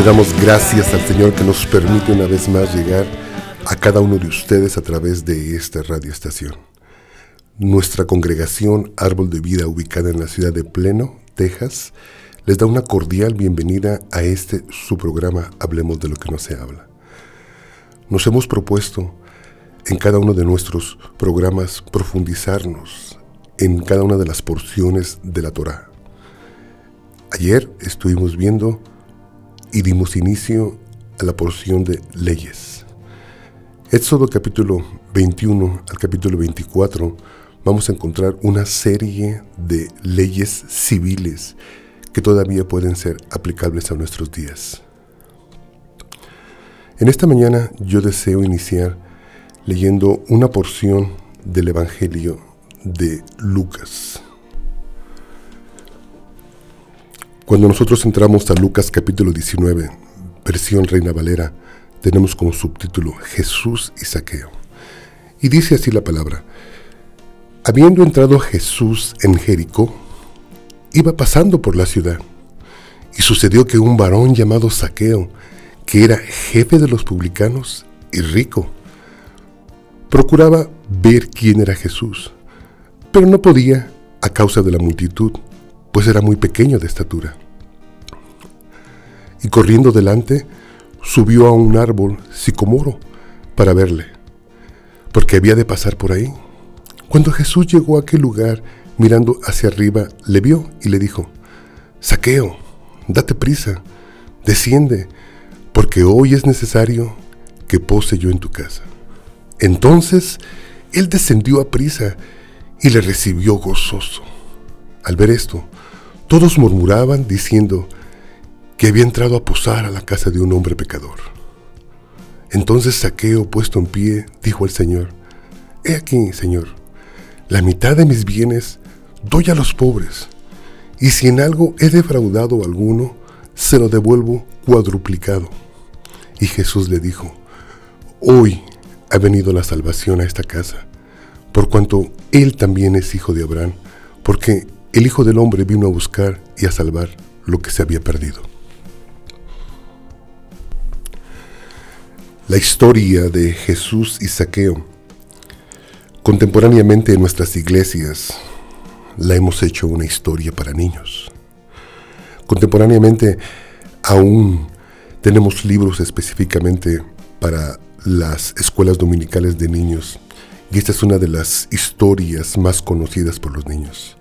Le damos gracias al Señor que nos permite una vez más llegar a cada uno de ustedes a través de esta radioestación. Nuestra congregación Árbol de Vida, ubicada en la ciudad de Pleno, Texas, les da una cordial bienvenida a este su programa Hablemos de lo que no se habla. Nos hemos propuesto en cada uno de nuestros programas profundizarnos en cada una de las porciones de la Torah. Ayer estuvimos viendo y dimos inicio a la porción de leyes. Éxodo capítulo 21 al capítulo 24 vamos a encontrar una serie de leyes civiles que todavía pueden ser aplicables a nuestros días. En esta mañana yo deseo iniciar leyendo una porción del Evangelio de Lucas. Cuando nosotros entramos a Lucas capítulo 19, versión Reina Valera, tenemos como subtítulo Jesús y Saqueo. Y dice así la palabra, habiendo entrado Jesús en Jericó, iba pasando por la ciudad, y sucedió que un varón llamado Saqueo, que era jefe de los publicanos y rico, procuraba ver quién era Jesús, pero no podía a causa de la multitud, pues era muy pequeño de estatura. Y corriendo delante, subió a un árbol sicomoro para verle, porque había de pasar por ahí. Cuando Jesús llegó a aquel lugar, mirando hacia arriba, le vio y le dijo, Saqueo, date prisa, desciende, porque hoy es necesario que pose yo en tu casa. Entonces él descendió a prisa y le recibió gozoso. Al ver esto, todos murmuraban diciendo que había entrado a posar a la casa de un hombre pecador. Entonces Saqueo, puesto en pie, dijo al Señor, He aquí, Señor, la mitad de mis bienes doy a los pobres, y si en algo he defraudado a alguno, se lo devuelvo cuadruplicado. Y Jesús le dijo, Hoy ha venido la salvación a esta casa, por cuanto él también es hijo de Abraham, porque el Hijo del Hombre vino a buscar y a salvar lo que se había perdido. La historia de Jesús y Saqueo, contemporáneamente en nuestras iglesias, la hemos hecho una historia para niños. Contemporáneamente aún tenemos libros específicamente para las escuelas dominicales de niños y esta es una de las historias más conocidas por los niños.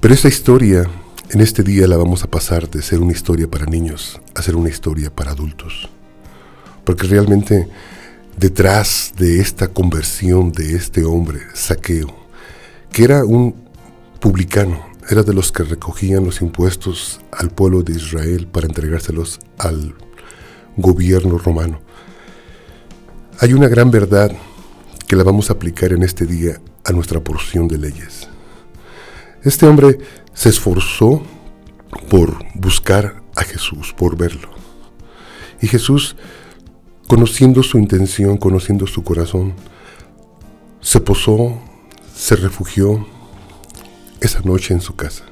Pero esta historia, en este día la vamos a pasar de ser una historia para niños a ser una historia para adultos. Porque realmente detrás de esta conversión de este hombre, Saqueo, que era un publicano, era de los que recogían los impuestos al pueblo de Israel para entregárselos al gobierno romano. Hay una gran verdad que la vamos a aplicar en este día a nuestra porción de leyes. Este hombre se esforzó por buscar a Jesús, por verlo. Y Jesús, conociendo su intención, conociendo su corazón, se posó, se refugió esa noche en su casa.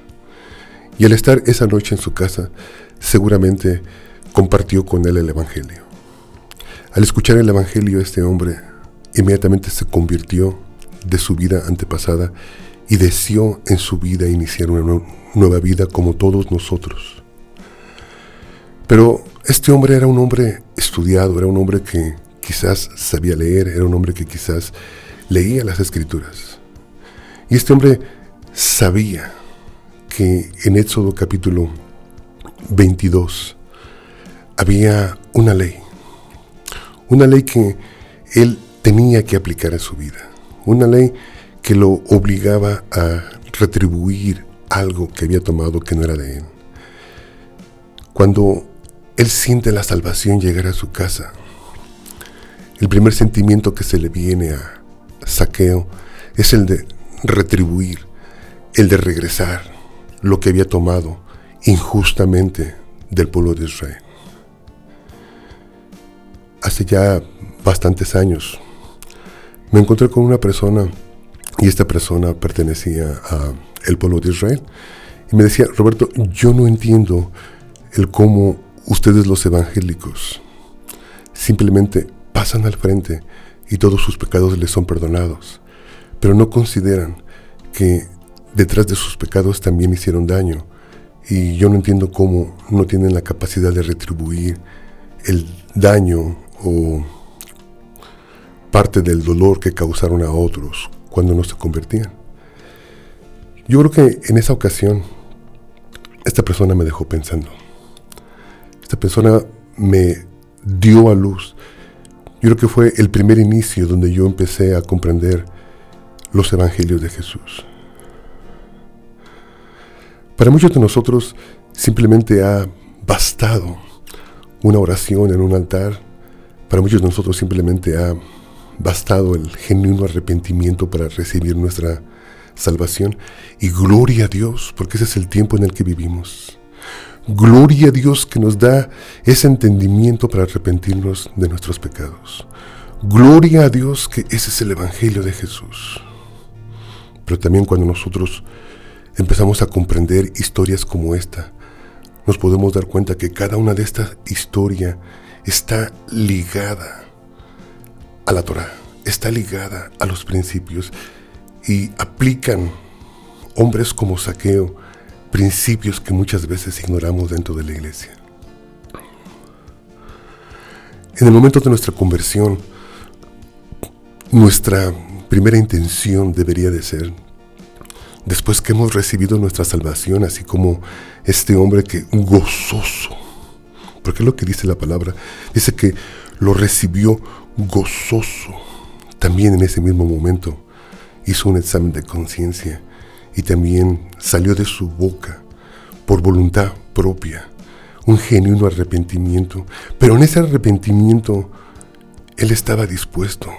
Y al estar esa noche en su casa, seguramente compartió con él el Evangelio. Al escuchar el Evangelio, este hombre inmediatamente se convirtió de su vida antepasada y deseó en su vida iniciar una nueva vida como todos nosotros. Pero este hombre era un hombre estudiado, era un hombre que quizás sabía leer, era un hombre que quizás leía las escrituras. Y este hombre sabía que en Éxodo capítulo 22 había una ley, una ley que él tenía que aplicar en su vida, una ley que lo obligaba a retribuir algo que había tomado que no era de él. Cuando él siente la salvación llegar a su casa, el primer sentimiento que se le viene a Saqueo es el de retribuir, el de regresar lo que había tomado injustamente del pueblo de Israel. Hace ya bastantes años me encontré con una persona y esta persona pertenecía al pueblo de Israel. Y me decía, Roberto, yo no entiendo el cómo ustedes los evangélicos simplemente pasan al frente y todos sus pecados les son perdonados, pero no consideran que detrás de sus pecados también hicieron daño y yo no entiendo cómo no tienen la capacidad de retribuir el daño o parte del dolor que causaron a otros cuando no se convertían. Yo creo que en esa ocasión esta persona me dejó pensando. Esta persona me dio a luz. Yo creo que fue el primer inicio donde yo empecé a comprender los evangelios de Jesús. Para muchos de nosotros simplemente ha bastado una oración en un altar. Para muchos de nosotros simplemente ha bastado el genuino arrepentimiento para recibir nuestra salvación. Y gloria a Dios, porque ese es el tiempo en el que vivimos. Gloria a Dios que nos da ese entendimiento para arrepentirnos de nuestros pecados. Gloria a Dios que ese es el Evangelio de Jesús. Pero también cuando nosotros empezamos a comprender historias como esta, nos podemos dar cuenta que cada una de estas historias está ligada a la Torah, está ligada a los principios y aplican hombres como Saqueo principios que muchas veces ignoramos dentro de la iglesia. En el momento de nuestra conversión, nuestra primera intención debería de ser después que hemos recibido nuestra salvación, así como este hombre que gozoso, porque es lo que dice la palabra, dice que lo recibió gozoso. También en ese mismo momento hizo un examen de conciencia y también salió de su boca por voluntad propia un genuino arrepentimiento, pero en ese arrepentimiento él estaba dispuesto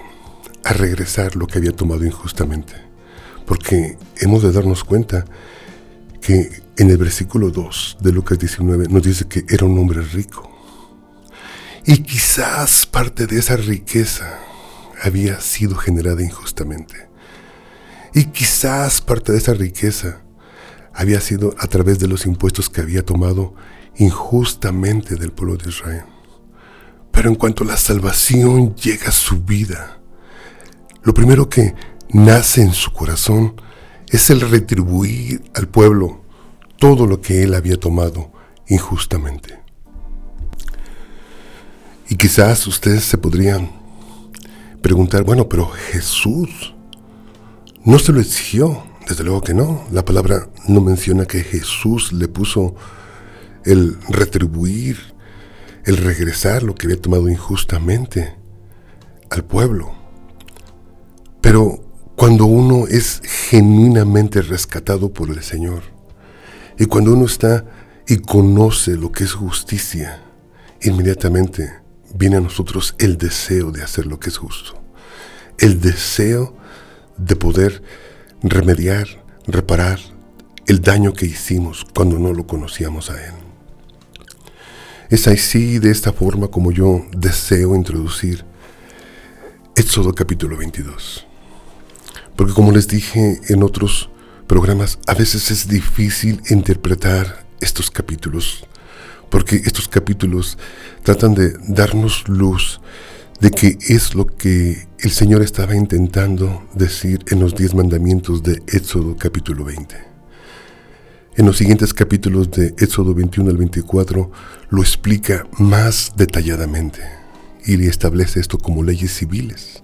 a regresar lo que había tomado injustamente porque hemos de darnos cuenta que en el versículo 2 de Lucas 19 nos dice que era un hombre rico. Y quizás parte de esa riqueza había sido generada injustamente. Y quizás parte de esa riqueza había sido a través de los impuestos que había tomado injustamente del pueblo de Israel. Pero en cuanto la salvación llega a su vida, lo primero que nace en su corazón es el retribuir al pueblo todo lo que él había tomado injustamente. Y quizás ustedes se podrían preguntar, bueno, pero Jesús no se lo exigió, desde luego que no. La palabra no menciona que Jesús le puso el retribuir, el regresar lo que había tomado injustamente al pueblo. Pero cuando uno es genuinamente rescatado por el Señor y cuando uno está y conoce lo que es justicia, inmediatamente viene a nosotros el deseo de hacer lo que es justo, el deseo de poder remediar, reparar el daño que hicimos cuando no lo conocíamos a Él. Es así, de esta forma, como yo deseo introducir Éxodo capítulo 22. Porque como les dije en otros programas, a veces es difícil interpretar estos capítulos, porque estos capítulos tratan de darnos luz de qué es lo que el Señor estaba intentando decir en los diez mandamientos de Éxodo capítulo 20. En los siguientes capítulos de Éxodo 21 al 24 lo explica más detalladamente y le establece esto como leyes civiles.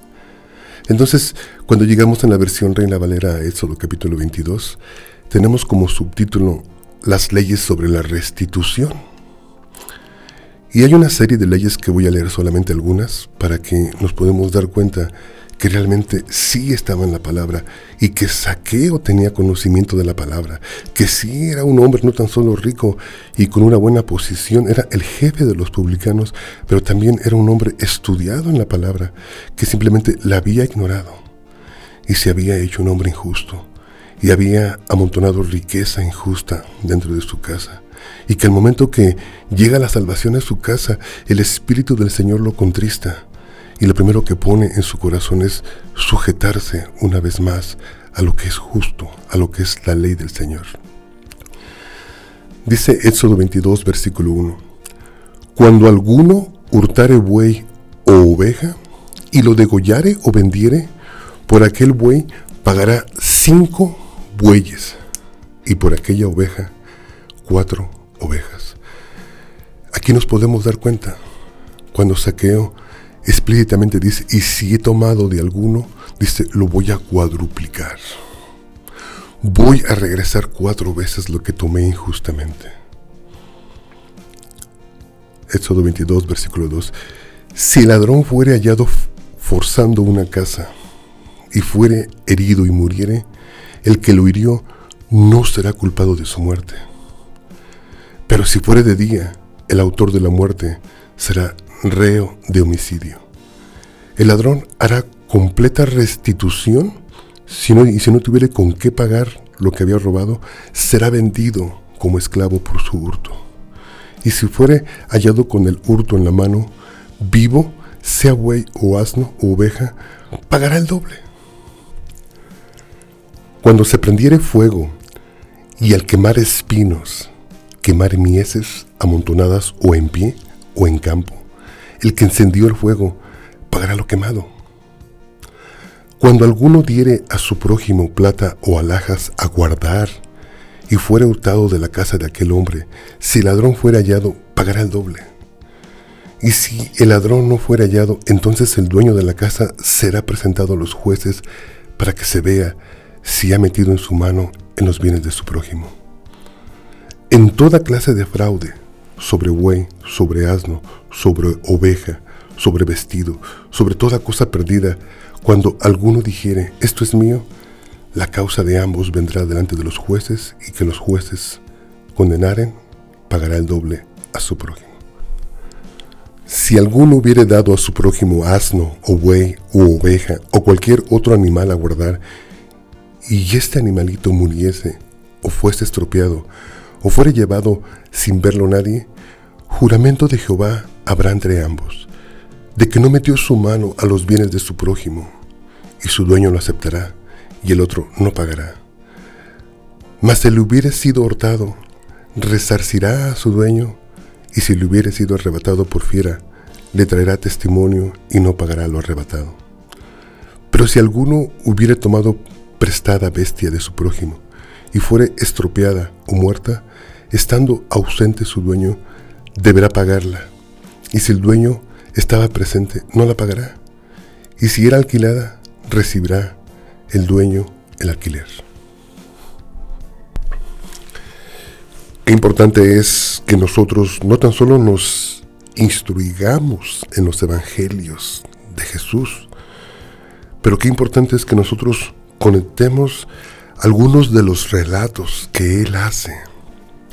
Entonces, cuando llegamos en la versión Reina Valera a Éxodo capítulo 22, tenemos como subtítulo Las leyes sobre la restitución. Y hay una serie de leyes que voy a leer solamente algunas para que nos podamos dar cuenta que realmente sí estaba en la palabra y que Saqueo tenía conocimiento de la palabra, que sí era un hombre no tan solo rico y con una buena posición, era el jefe de los publicanos, pero también era un hombre estudiado en la palabra, que simplemente la había ignorado y se había hecho un hombre injusto y había amontonado riqueza injusta dentro de su casa. Y que al momento que llega la salvación a su casa, el Espíritu del Señor lo contrista y lo primero que pone en su corazón es sujetarse una vez más a lo que es justo, a lo que es la ley del Señor. Dice Éxodo 22, versículo 1. Cuando alguno hurtare buey o oveja, y lo degollare o vendiere, por aquel buey pagará cinco bueyes, y por aquella oveja cuatro ovejas. Aquí nos podemos dar cuenta cuando saqueo explícitamente dice, y si he tomado de alguno, dice, lo voy a cuadruplicar. Voy a regresar cuatro veces lo que tomé injustamente. Éxodo 22, versículo 2. Si el ladrón fuere hallado forzando una casa y fuere herido y muriere, el que lo hirió no será culpado de su muerte. Pero si fuere de día, el autor de la muerte será reo de homicidio. El ladrón hará completa restitución si no, y si no tuviere con qué pagar lo que había robado, será vendido como esclavo por su hurto. Y si fuere hallado con el hurto en la mano, vivo, sea buey o asno o oveja, pagará el doble. Cuando se prendiere fuego y al quemar espinos, quemar mieses amontonadas o en pie o en campo, el que encendió el fuego pagará lo quemado. Cuando alguno diere a su prójimo plata o alhajas a guardar y fuere hurtado de la casa de aquel hombre, si el ladrón fuera hallado, pagará el doble. Y si el ladrón no fuera hallado, entonces el dueño de la casa será presentado a los jueces para que se vea si ha metido en su mano en los bienes de su prójimo. En toda clase de fraude, sobre buey, sobre asno, sobre oveja, sobre vestido, sobre toda cosa perdida, cuando alguno dijere, esto es mío, la causa de ambos vendrá delante de los jueces y que los jueces condenaren, pagará el doble a su prójimo. Si alguno hubiere dado a su prójimo asno o buey u oveja o cualquier otro animal a guardar, y este animalito muriese o fuese estropeado o fuere llevado sin verlo nadie, juramento de Jehová habrá entre ambos, de que no metió su mano a los bienes de su prójimo, y su dueño lo aceptará, y el otro no pagará. Mas si le hubiere sido hurtado, resarcirá a su dueño, y si le hubiere sido arrebatado por fiera, le traerá testimonio y no pagará lo arrebatado. Pero si alguno hubiere tomado prestada bestia de su prójimo, y fuere estropeada o muerta, estando ausente su dueño, deberá pagarla. Y si el dueño estaba presente, no la pagará. Y si era alquilada, recibirá el dueño el alquiler. Qué importante es que nosotros no tan solo nos instruigamos en los evangelios de Jesús, pero qué importante es que nosotros conectemos algunos de los relatos que Él hace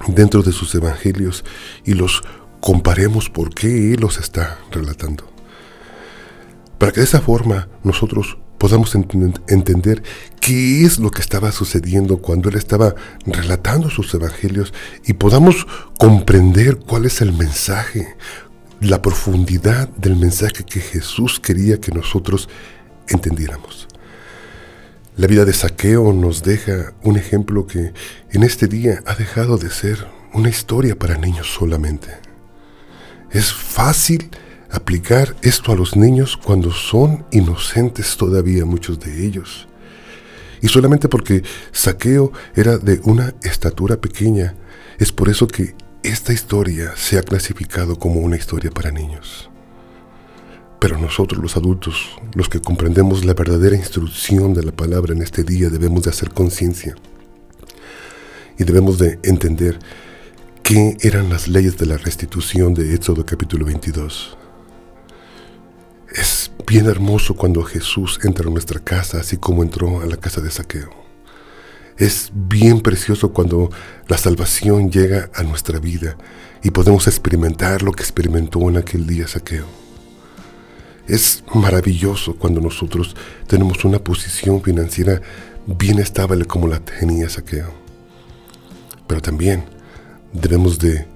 dentro de sus evangelios y los comparemos por qué Él los está relatando. Para que de esa forma nosotros podamos entender qué es lo que estaba sucediendo cuando Él estaba relatando sus evangelios y podamos comprender cuál es el mensaje, la profundidad del mensaje que Jesús quería que nosotros entendiéramos. La vida de Saqueo nos deja un ejemplo que en este día ha dejado de ser una historia para niños solamente. Es fácil aplicar esto a los niños cuando son inocentes todavía muchos de ellos. Y solamente porque Saqueo era de una estatura pequeña, es por eso que esta historia se ha clasificado como una historia para niños. Pero nosotros los adultos, los que comprendemos la verdadera instrucción de la palabra en este día, debemos de hacer conciencia y debemos de entender qué eran las leyes de la restitución de Éxodo capítulo 22. Es bien hermoso cuando Jesús entra a nuestra casa, así como entró a la casa de Saqueo. Es bien precioso cuando la salvación llega a nuestra vida y podemos experimentar lo que experimentó en aquel día Saqueo. Es maravilloso cuando nosotros tenemos una posición financiera bien estable como la tenía Saqueo. Pero también debemos de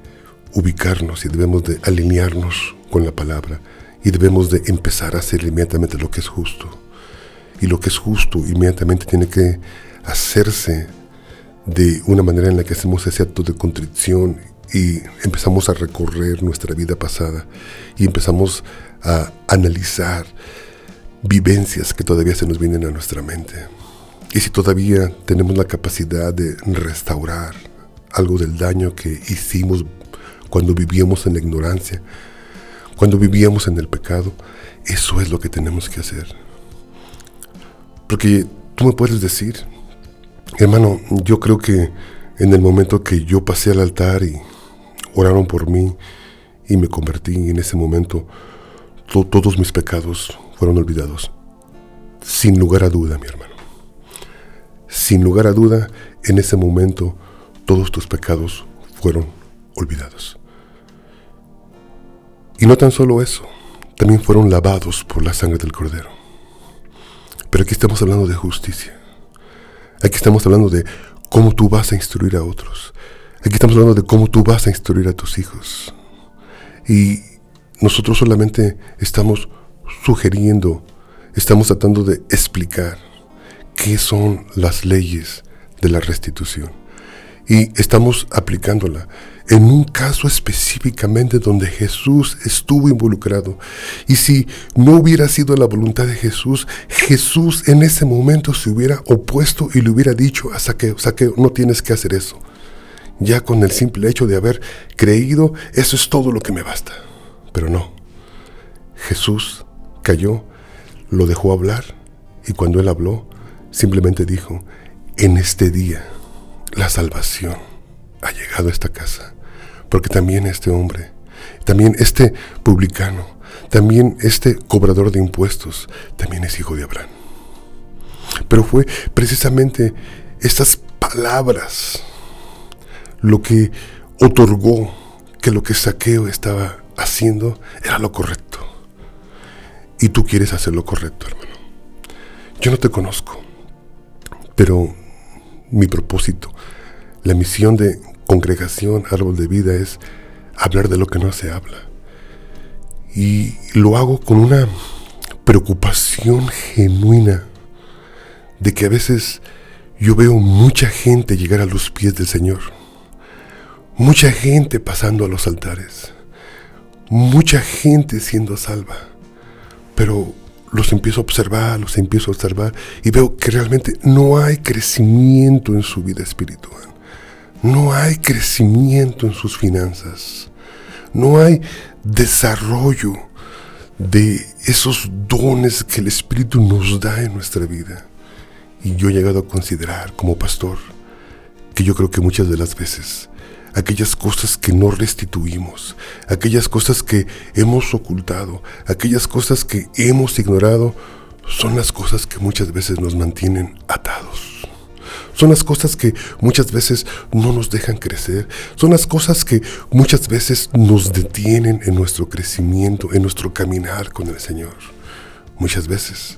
ubicarnos y debemos de alinearnos con la palabra y debemos de empezar a hacer inmediatamente lo que es justo. Y lo que es justo inmediatamente tiene que hacerse de una manera en la que hacemos ese acto de contrición y empezamos a recorrer nuestra vida pasada y empezamos a analizar vivencias que todavía se nos vienen a nuestra mente. Y si todavía tenemos la capacidad de restaurar algo del daño que hicimos cuando vivíamos en la ignorancia, cuando vivíamos en el pecado, eso es lo que tenemos que hacer. Porque tú me puedes decir, hermano, yo creo que en el momento que yo pasé al altar y oraron por mí y me convertí en ese momento, todos mis pecados fueron olvidados. Sin lugar a duda, mi hermano. Sin lugar a duda, en ese momento todos tus pecados fueron olvidados. Y no tan solo eso, también fueron lavados por la sangre del Cordero. Pero aquí estamos hablando de justicia. Aquí estamos hablando de cómo tú vas a instruir a otros. Aquí estamos hablando de cómo tú vas a instruir a tus hijos. Y nosotros solamente estamos sugiriendo, estamos tratando de explicar qué son las leyes de la restitución. Y estamos aplicándola en un caso específicamente donde Jesús estuvo involucrado. Y si no hubiera sido la voluntad de Jesús, Jesús en ese momento se hubiera opuesto y le hubiera dicho a Saqueo, Saqueo, no tienes que hacer eso. Ya con el simple hecho de haber creído, eso es todo lo que me basta. Pero no. Jesús cayó, lo dejó hablar y cuando él habló, simplemente dijo, en este día la salvación ha llegado a esta casa. Porque también este hombre, también este publicano, también este cobrador de impuestos, también es hijo de Abraham. Pero fue precisamente estas palabras lo que otorgó que lo que Saqueo estaba haciendo era lo correcto. Y tú quieres hacer lo correcto, hermano. Yo no te conozco, pero mi propósito, la misión de congregación Árbol de Vida es hablar de lo que no se habla. Y lo hago con una preocupación genuina de que a veces yo veo mucha gente llegar a los pies del Señor. Mucha gente pasando a los altares. Mucha gente siendo salva. Pero los empiezo a observar, los empiezo a observar y veo que realmente no hay crecimiento en su vida espiritual. No hay crecimiento en sus finanzas. No hay desarrollo de esos dones que el Espíritu nos da en nuestra vida. Y yo he llegado a considerar como pastor que yo creo que muchas de las veces aquellas cosas que no restituimos, aquellas cosas que hemos ocultado, aquellas cosas que hemos ignorado, son las cosas que muchas veces nos mantienen atados. Son las cosas que muchas veces no nos dejan crecer. Son las cosas que muchas veces nos detienen en nuestro crecimiento, en nuestro caminar con el Señor. Muchas veces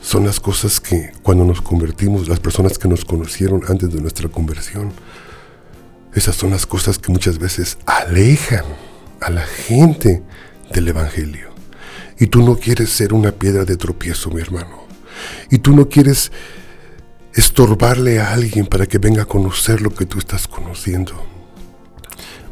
son las cosas que cuando nos convertimos, las personas que nos conocieron antes de nuestra conversión, esas son las cosas que muchas veces alejan a la gente del Evangelio. Y tú no quieres ser una piedra de tropiezo, mi hermano. Y tú no quieres estorbarle a alguien para que venga a conocer lo que tú estás conociendo.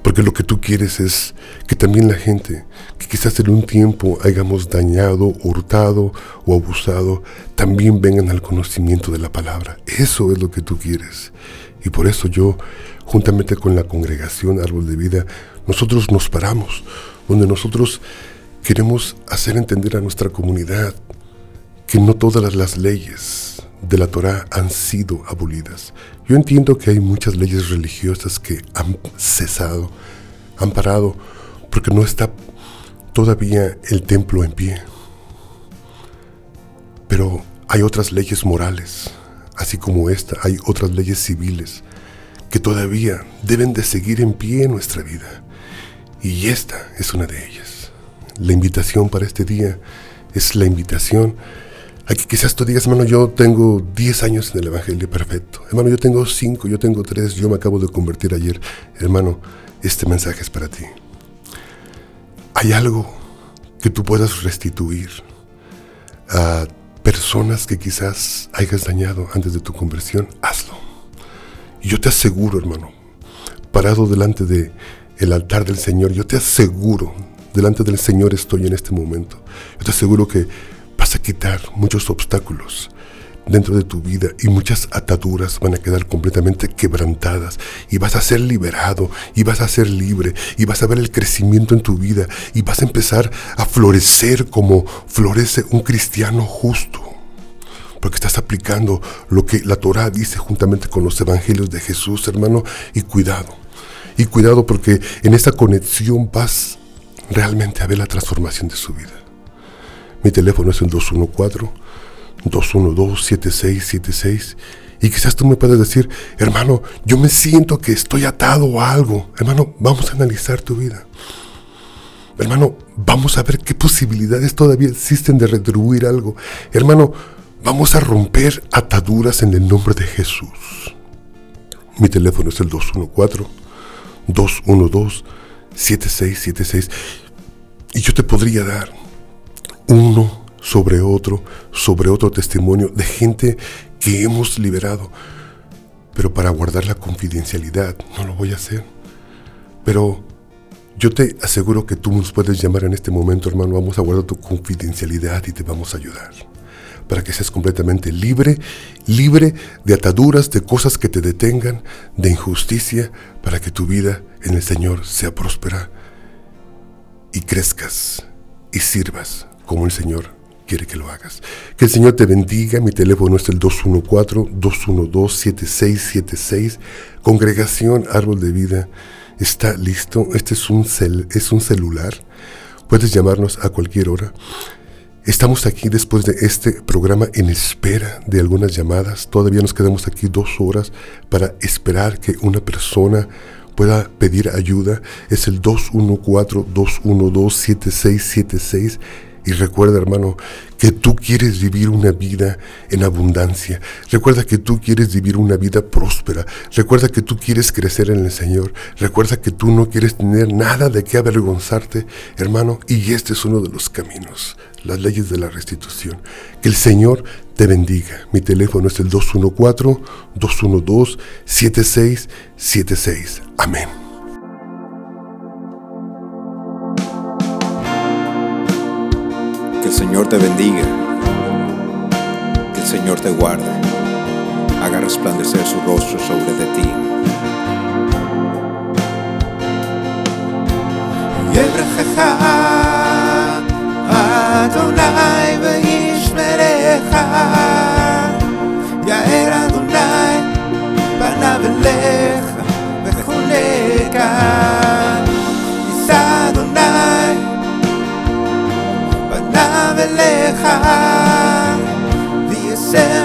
Porque lo que tú quieres es que también la gente, que quizás en un tiempo hayamos dañado, hurtado o abusado, también vengan al conocimiento de la palabra. Eso es lo que tú quieres. Y por eso yo juntamente con la congregación Árbol de Vida, nosotros nos paramos, donde nosotros queremos hacer entender a nuestra comunidad que no todas las leyes de la Torah han sido abolidas. Yo entiendo que hay muchas leyes religiosas que han cesado, han parado, porque no está todavía el templo en pie. Pero hay otras leyes morales, así como esta, hay otras leyes civiles que todavía deben de seguir en pie en nuestra vida. Y esta es una de ellas. La invitación para este día es la invitación a que quizás tú digas, hermano, yo tengo 10 años en el Evangelio, perfecto. Hermano, yo tengo 5, yo tengo 3, yo me acabo de convertir ayer. Hermano, este mensaje es para ti. Hay algo que tú puedas restituir a personas que quizás hayas dañado antes de tu conversión, hazlo. Y yo te aseguro, hermano, parado delante de el altar del Señor, yo te aseguro, delante del Señor estoy en este momento. Yo te aseguro que vas a quitar muchos obstáculos dentro de tu vida y muchas ataduras van a quedar completamente quebrantadas y vas a ser liberado y vas a ser libre y vas a ver el crecimiento en tu vida y vas a empezar a florecer como florece un cristiano justo. Porque estás aplicando lo que la Torah dice juntamente con los evangelios de Jesús, hermano, y cuidado. Y cuidado porque en esa conexión vas realmente a ver la transformación de su vida. Mi teléfono es el 214 212-7676. Y quizás tú me puedas decir, hermano, yo me siento que estoy atado a algo. Hermano, vamos a analizar tu vida. Hermano, vamos a ver qué posibilidades todavía existen de retribuir algo. Hermano, vamos a romper ataduras en el nombre de Jesús. Mi teléfono es el 214-212-7676. Y yo te podría dar uno sobre otro, sobre otro testimonio de gente que hemos liberado. Pero para guardar la confidencialidad, no lo voy a hacer. Pero yo te aseguro que tú nos puedes llamar en este momento, hermano. Vamos a guardar tu confidencialidad y te vamos a ayudar. Para que seas completamente libre, libre de ataduras, de cosas que te detengan, de injusticia, para que tu vida en el Señor sea próspera y crezcas y sirvas como el Señor quiere que lo hagas. Que el Señor te bendiga. Mi teléfono es el 214-212-7676. Congregación Árbol de Vida está listo. Este es un, cel es un celular. Puedes llamarnos a cualquier hora. Estamos aquí después de este programa en espera de algunas llamadas. Todavía nos quedamos aquí dos horas para esperar que una persona pueda pedir ayuda. Es el 214-212-7676. Y recuerda, hermano, que tú quieres vivir una vida en abundancia. Recuerda que tú quieres vivir una vida próspera. Recuerda que tú quieres crecer en el Señor. Recuerda que tú no quieres tener nada de qué avergonzarte, hermano. Y este es uno de los caminos, las leyes de la restitución. Que el Señor te bendiga. Mi teléfono es el 214-212-7676. Amén. Que el Señor te bendiga. Que el Señor te guarde. Haga resplandecer su rostro sobre de ti. אליך וישם לך